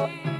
oh